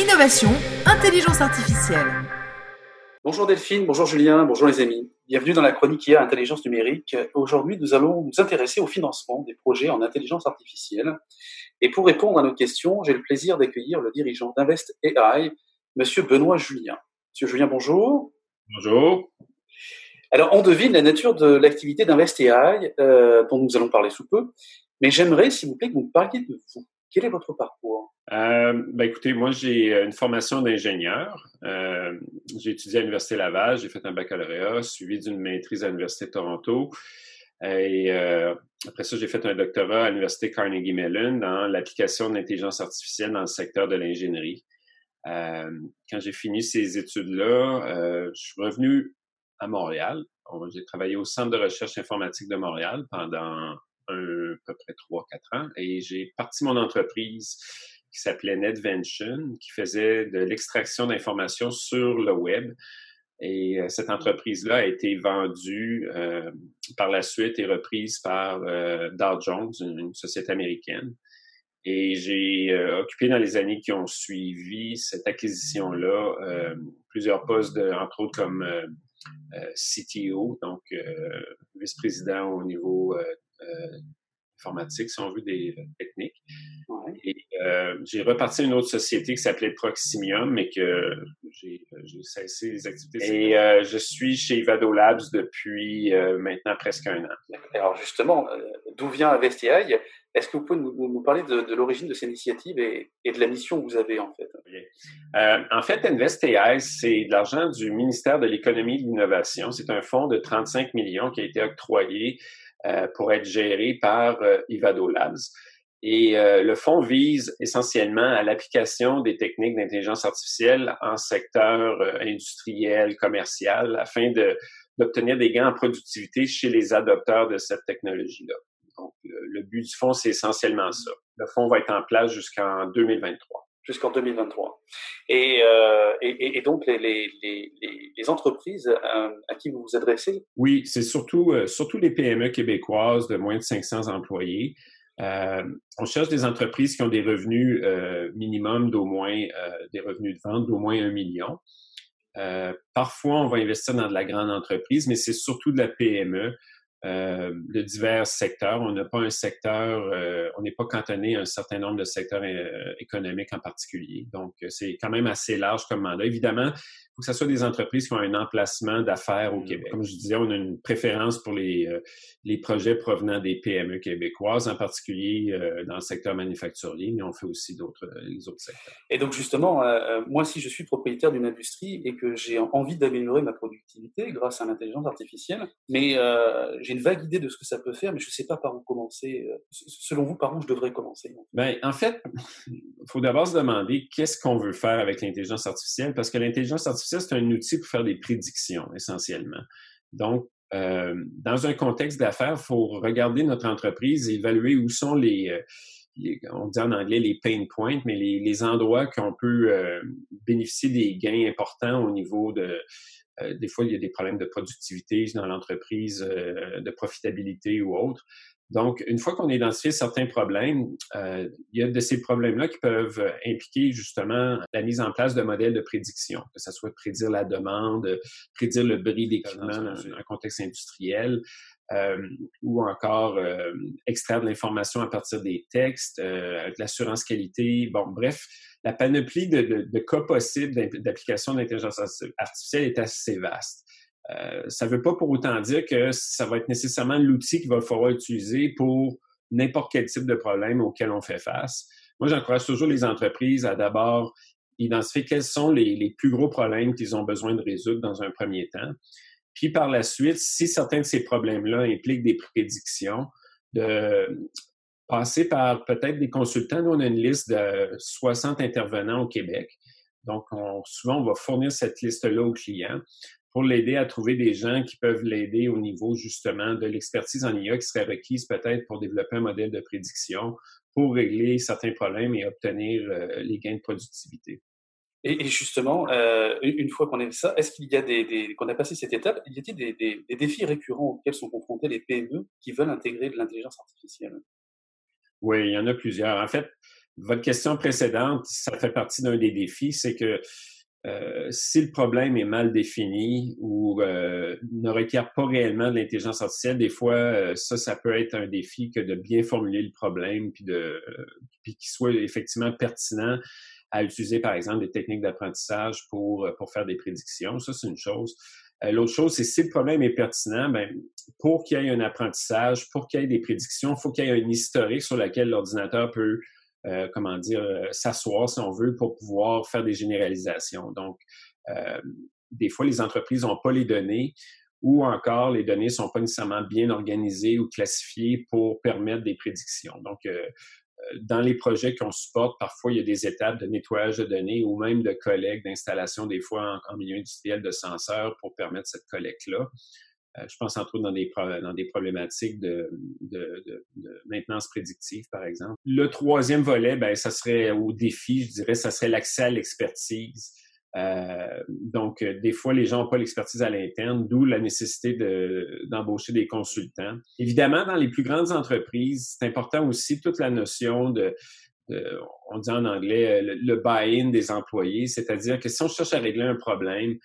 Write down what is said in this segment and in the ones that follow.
innovation, intelligence artificielle. Bonjour Delphine, bonjour Julien, bonjour les amis. Bienvenue dans la chronique IA Intelligence numérique. Aujourd'hui, nous allons nous intéresser au financement des projets en intelligence artificielle. Et pour répondre à nos questions, j'ai le plaisir d'accueillir le dirigeant d'Invest AI, Monsieur Benoît Julien. Monsieur Julien, bonjour. Bonjour. Alors, on devine la nature de l'activité d'Invest AI, euh, dont nous allons parler sous peu. Mais j'aimerais, s'il vous plaît, que vous me parliez de vous. Quel est votre parcours? Euh, ben écoutez, moi j'ai euh, une formation d'ingénieur. Euh, j'ai étudié à l'Université Laval, j'ai fait un baccalauréat, suivi d'une maîtrise à l'Université de Toronto. Et après ça, j'ai fait un doctorat à l'Université Carnegie Mellon dans l'application de l'intelligence artificielle dans le secteur de l'ingénierie. Quand j'ai fini ces études-là, je suis revenu à Montréal. J'ai travaillé au Centre de recherche informatique de Montréal pendant à peu près 3-4 ans et j'ai parti mon entreprise qui s'appelait NetVention, qui faisait de l'extraction d'informations sur le web. Et euh, cette entreprise-là a été vendue euh, par la suite et reprise par euh, Dow Jones, une, société américaine. Et j'ai occupé dans les années qui ont suivi cette acquisition-là plusieurs postes, entre autres comme CTO, donc vice-président au niveau informatique, si on veut, des techniques. Et euh, j'ai reparti une autre société qui s'appelait Proximium, mais que j'ai cessé les activités. Et euh, je suis chez Vado Labs depuis euh, maintenant presque un an. Alors justement, d'où vient Avestia Est-ce que vous pouvez nous, parler de, l'origine de cette initiative et, de la mission que vous avez en fait? En fait, InvestAI, c'est de l'argent du ministère de l'économie et de l'innovation. C'est un fonds de 35 millions qui a été octroyé pour être géré par Ivado Labs. Et euh, le fonds vise essentiellement à l'application des techniques d'intelligence artificielle en secteur euh, industriel, commercial, afin de, d'obtenir des gains en productivité chez les adopteurs de cette technologie-là. Donc, le, but du fonds, c'est essentiellement ça. Le fonds va être en place jusqu'en 2023. Jusqu'en 2023. Et, euh, et, et, donc, les, les, les, entreprises euh, à qui vous vous adressez? Oui, c'est surtout, surtout les PME québécoises de moins de 500 employés. Euh, on cherche des entreprises qui ont des revenus euh, minimum d'au moins euh, des revenus de vente d'au moins un million. parfois, on va investir dans de la grande entreprise, mais c'est surtout de la PME de divers secteurs. On n'a pas un secteur, on n'est pas cantonné à un certain nombre de secteurs économiques en particulier. Donc, c'est quand même assez large comme mandat. Évidemment, que ce soit des entreprises qui ont un emplacement d'affaires au mmh, Québec. Comme je disais, on a une préférence pour les, euh, les projets provenant des PME québécoises, en particulier euh, dans le secteur manufacturier, mais on fait aussi d'autres euh, les autres secteurs. Et donc justement, moi, si je suis propriétaire d'une industrie et que j'ai envie d'améliorer ma productivité grâce à l'intelligence artificielle, mais j'ai une vague idée de ce que ça peut faire, mais je ne sais pas par où commencer. selon vous, par où je devrais commencer Ben, en fait, il faut d'abord se demander qu'est-ce qu'on veut faire avec l'intelligence artificielle, parce que l'intelligence artificielle c'est un outil pour faire des prédictions essentiellement. Donc, euh, dans un contexte d'affaires, il faut regarder notre entreprise et évaluer où sont les, euh, on dit en anglais les pain points, mais les, endroits qu'on peut euh, bénéficier des gains importants au niveau de, des fois, il y a des problèmes de productivité dans l'entreprise, de profitabilité ou autre. Donc, une fois qu'on a identifié certains problèmes, euh, il y a de ces problèmes-là qui peuvent impliquer justement la mise en place de modèles de prédiction, que ce soit prédire la demande, prédire le bris d'équipement dans un contexte industriel, euh, ou encore euh, extraire de l'information à partir des textes, euh, l'assurance qualité. Bon, bref, la panoplie de cas possibles d'application de l'intelligence artificielle est assez vaste. Euh, ça ne veut pas pour autant dire que ça va être nécessairement l'outil qu'il va falloir utiliser pour n'importe quel type de problème auquel on fait face. Moi, j'encourage toujours les entreprises à d'abord identifier quels sont les, plus gros problèmes qu'ils ont besoin de résoudre dans un premier temps. Puis par la suite, si certains de ces problèmes-là impliquent des prédictions, de passer par peut-être des consultants. Nous, on a une liste de 60 intervenants au Québec. Donc, souvent, on va fournir cette liste-là aux clients pour l'aider à trouver des gens qui peuvent l'aider au niveau justement de l'expertise en IA qui serait requise peut-être pour développer un modèle de prédiction pour régler certains problèmes et obtenir euh, les gains de productivité. Et, justement, euh, une fois qu'on a ça, est-ce qu'il y a des, qu'on a passé cette étape, y a des, des, des, défis récurrents auxquels sont confrontés les PME qui veulent intégrer de l'intelligence artificielle? Oui, il y en a plusieurs. En fait, votre question précédente, ça fait partie d'un des défis, c'est que euh, si le problème est mal défini ou euh, ne requiert pas réellement de l'intelligence artificielle, des fois, euh, ça, ça peut être un défi que de bien formuler le problème puis de puis qu'il soit effectivement pertinent à utiliser, par exemple, des techniques d'apprentissage pour, pour faire des prédictions. Ça, c'est une chose. L'autre chose, c'est si le problème est pertinent, ben, pour qu'il y ait un apprentissage, pour qu'il y ait des prédictions, il faut qu'il y ait un historique sur lequel l'ordinateur peut euh, comment dire, euh, s'asseoir, si on veut, pour pouvoir faire des généralisations. Donc, euh, des fois, les entreprises n'ont pas les données ou encore les données ne sont pas nécessairement bien organisées ou classifiées pour permettre des prédictions. Donc, dans les projets qu'on supporte, parfois, il y a des étapes de nettoyage de données ou même de collecte, d'installation, des fois en, milieu industriel de senseurs pour permettre cette collecte-là. Euh, je pense entre autres dans des, problématiques de, de, maintenance prédictive, par exemple. Le troisième volet, ben, ça serait au défi, je dirais, ça serait l'accès à l'expertise. Euh, donc, euh, des fois, les gens n'ont pas l'expertise à l'interne, d'où la nécessité d'embaucher des consultants. Évidemment, dans les plus grandes entreprises, c'est important aussi toute la notion de, on dit en anglais, le, le buy-in des employés, c'est-à-dire que si on cherche à régler un problème,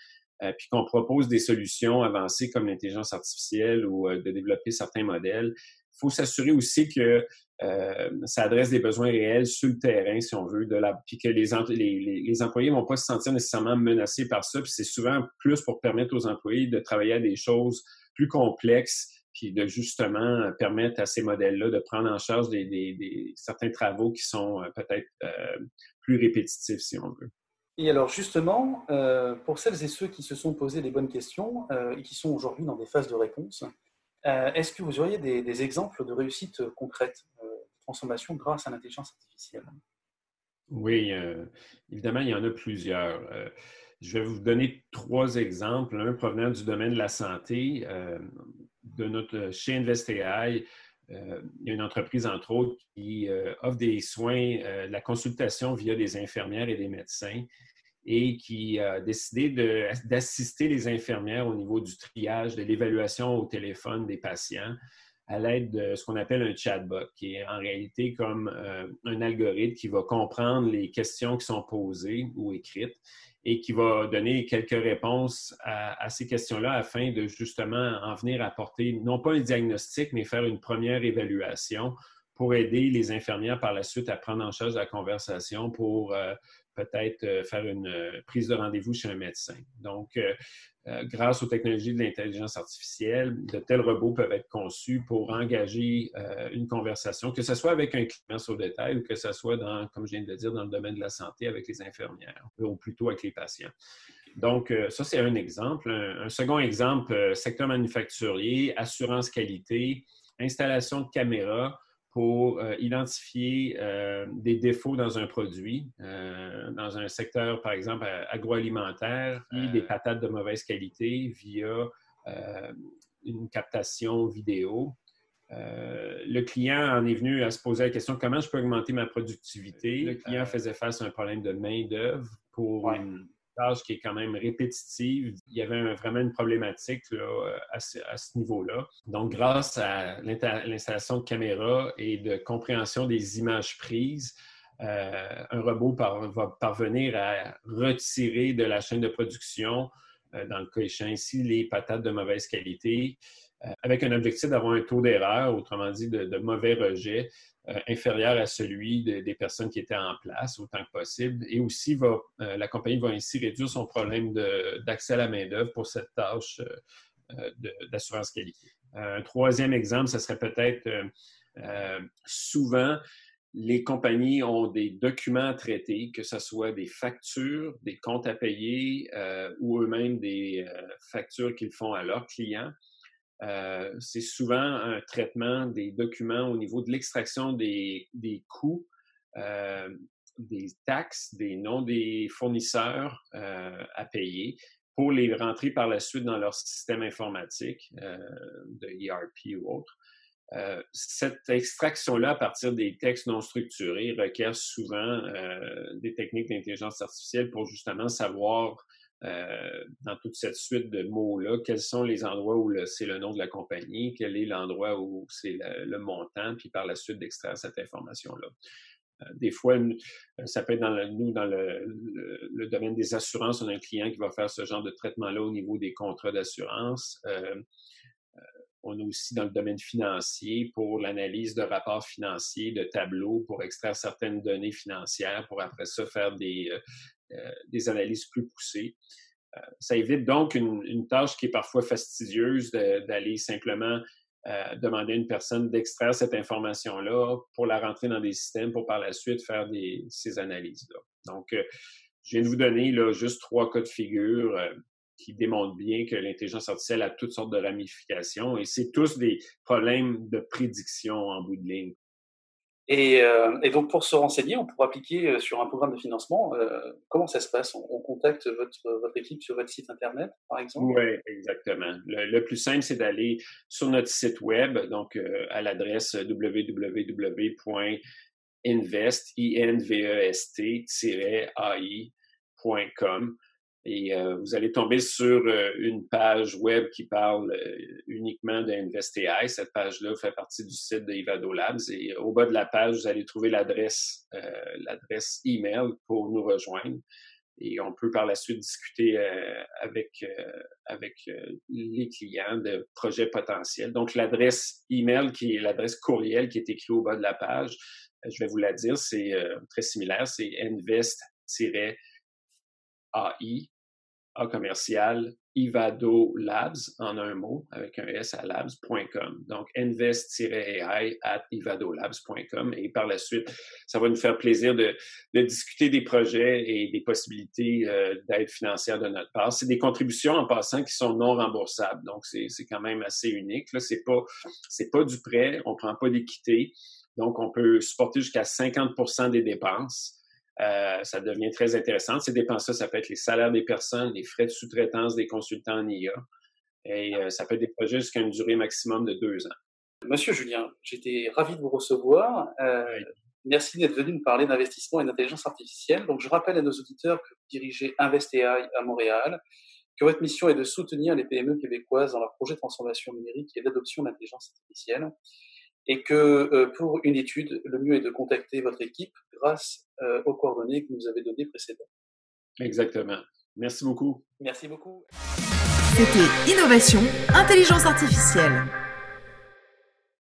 euh, puis qu'on propose des solutions avancées comme l'intelligence artificielle ou euh, de développer certains modèles, il faut s'assurer aussi que euh, ça adresse des besoins réels sur le terrain, si on veut, puis que les, les, les, employés vont pas se sentir nécessairement menacés par ça. Puis c'est souvent plus pour permettre aux employés de travailler à des choses plus complexes, puis de justement permettre à ces modèles-là de prendre en charge certains travaux qui sont peut-être plus répétitifs, si on veut. Et alors justement, euh, pour celles et ceux qui se sont posés des bonnes questions euh, et qui sont aujourd'hui dans des phases de réponse, euh, est-ce que vous auriez des, exemples de réussite concrète, de transformation grâce à l'intelligence artificielle? Oui, évidemment, il y en a plusieurs. je vais vous donner trois exemples, un provenant du domaine de la santé. de notre, chez InvestAI, il y a une entreprise, entre autres, qui offre des soins, la consultation via des infirmières et des médecins et qui a décidé d'assister les infirmières au niveau du triage, de l'évaluation au téléphone des patients à l'aide de ce qu'on appelle un chatbot, qui est en réalité comme euh, un algorithme qui va comprendre les questions qui sont posées ou écrites et qui va donner quelques réponses à, ces questions-là afin de justement en venir apporter, non pas un diagnostic, mais faire une première évaluation pour aider les infirmières par la suite à prendre en charge la conversation pour euh, peut-être euh, faire une euh, prise de rendez-vous chez un médecin. Donc, euh, grâce aux technologies de l'intelligence artificielle, de tels robots peuvent être conçus pour engager une conversation, que ce soit avec un client sur détail ou que ce soit, dans, comme je viens de le dire, dans le domaine de la santé avec les infirmières ou plutôt avec les patients. Donc, ça, c'est un exemple. Un, second exemple, secteur manufacturier, assurance qualité, installation de caméras pour euh, identifier euh, des défauts dans un produit, euh, dans un secteur, par exemple, agroalimentaire, des patates de mauvaise qualité via une captation vidéo. le client en est venu à se poser la question comment je peux augmenter ma productivité? Le client faisait face à un problème de main-d'œuvre pour une qui est quand même répétitive. Il y avait vraiment une problématique à ce, niveau-là. Donc, grâce à l'installation de caméras et de compréhension des images prises, euh, un robot va parvenir à retirer de la chaîne de production, euh, dans le cas échéant ici, les patates de mauvaise qualité, euh, avec un objectif d'avoir un taux d'erreur, autrement dit de, mauvais rejet, euh, inférieur à celui des personnes qui étaient en place autant que possible. Et aussi, va, euh, la compagnie va ainsi réduire son problème d'accès à la main-d'œuvre pour cette tâche d'assurance qualité. Un troisième exemple, ce serait peut-être souvent, les compagnies ont des documents à traiter, que ce soit des factures, des comptes à payer ou eux-mêmes des factures qu'ils font à leurs clients. Euh, c'est souvent un traitement des documents au niveau de l'extraction des, coûts, euh, des taxes, des noms des fournisseurs euh, à payer pour les rentrer par la suite dans leur système informatique de ERP ou autre. cette extraction-là à partir des textes non structurés requiert souvent des techniques d'intelligence artificielle pour justement savoir dans toute cette suite de mots-là, quels sont les endroits où c'est le nom de la compagnie, quel est l'endroit où c'est le, montant, puis par la suite d'extraire cette information-là. des fois, ça peut être dans le, nous, dans le, domaine des assurances, on a un client qui va faire ce genre de traitement-là au niveau des contrats d'assurance. On a aussi dans le domaine financier pour l'analyse de rapports financiers, de tableaux, pour extraire certaines données financières, pour après ça faire des, euh, euh, des analyses plus poussées. Euh, ça évite donc une, tâche qui est parfois fastidieuse d'aller simplement demander à une personne d'extraire cette information-là pour la rentrer dans des systèmes pour par la suite faire ces analyses-là. Donc, je viens de vous donner là, juste trois cas de figure qui démontrent bien que l'intelligence artificielle a toutes sortes de ramifications et c'est tous des problèmes de prédiction en bout de ligne. Et, euh, et, donc, pour se renseigner, on pourra appliquer euh, sur un programme de financement. Euh, comment ça se passe? On, contacte votre, votre équipe sur votre site Internet, par exemple? Oui, exactement. Le, plus simple, c'est d'aller sur notre site Web, donc à l'adresse www.invest-ai.com. Et euh, vous allez tomber sur euh, une page web qui parle euh, uniquement d'InvestAI. Cette page-là fait partie du site de Ivado Labs. Et au bas de la page, vous allez trouver l'adresse, l'adresse email pour nous rejoindre. Et on peut par la suite discuter avec avec les clients de projets potentiels. Donc l'adresse email qui est l'adresse courriel qui est écrite au bas de la page, je vais vous la dire, c'est très similaire, c'est invest-ai a commercial Ivado Labs en un mot avec un S à labs.com. Donc invest-ai at ivadolabs.com et par la suite, ça va nous faire plaisir de, discuter des projets et des possibilités euh, d'aide financière de notre part. C'est des contributions en passant qui sont non remboursables. Donc c'est quand même assez unique. Là, c'est pas c'est pas du prêt, on prend pas d'équité. Donc on peut supporter jusqu'à 50% des dépenses. Euh, ça devient très intéressant. Ces dépenses-là, ça peut être les salaires des personnes, les frais de sous-traitance des consultants en IA. Et euh, ça peut être des projets jusqu'à une durée maximum de deux ans. Monsieur Julien, j'étais ravi de vous recevoir. Euh, merci d'être venu nous parler d'investissement et d'intelligence artificielle. Donc, je rappelle à nos auditeurs que vous dirigez InvestAI à Montréal, que votre mission est de soutenir les PME québécoises dans leur projet de transformation numérique et d'adoption d'intelligence artificielle et que euh, pour une étude, le mieux est de contacter votre équipe grâce euh, aux coordonnées que vous nous avez données précédemment. Exactement. Merci beaucoup. Merci beaucoup. C'était Innovation, Intelligence Artificielle.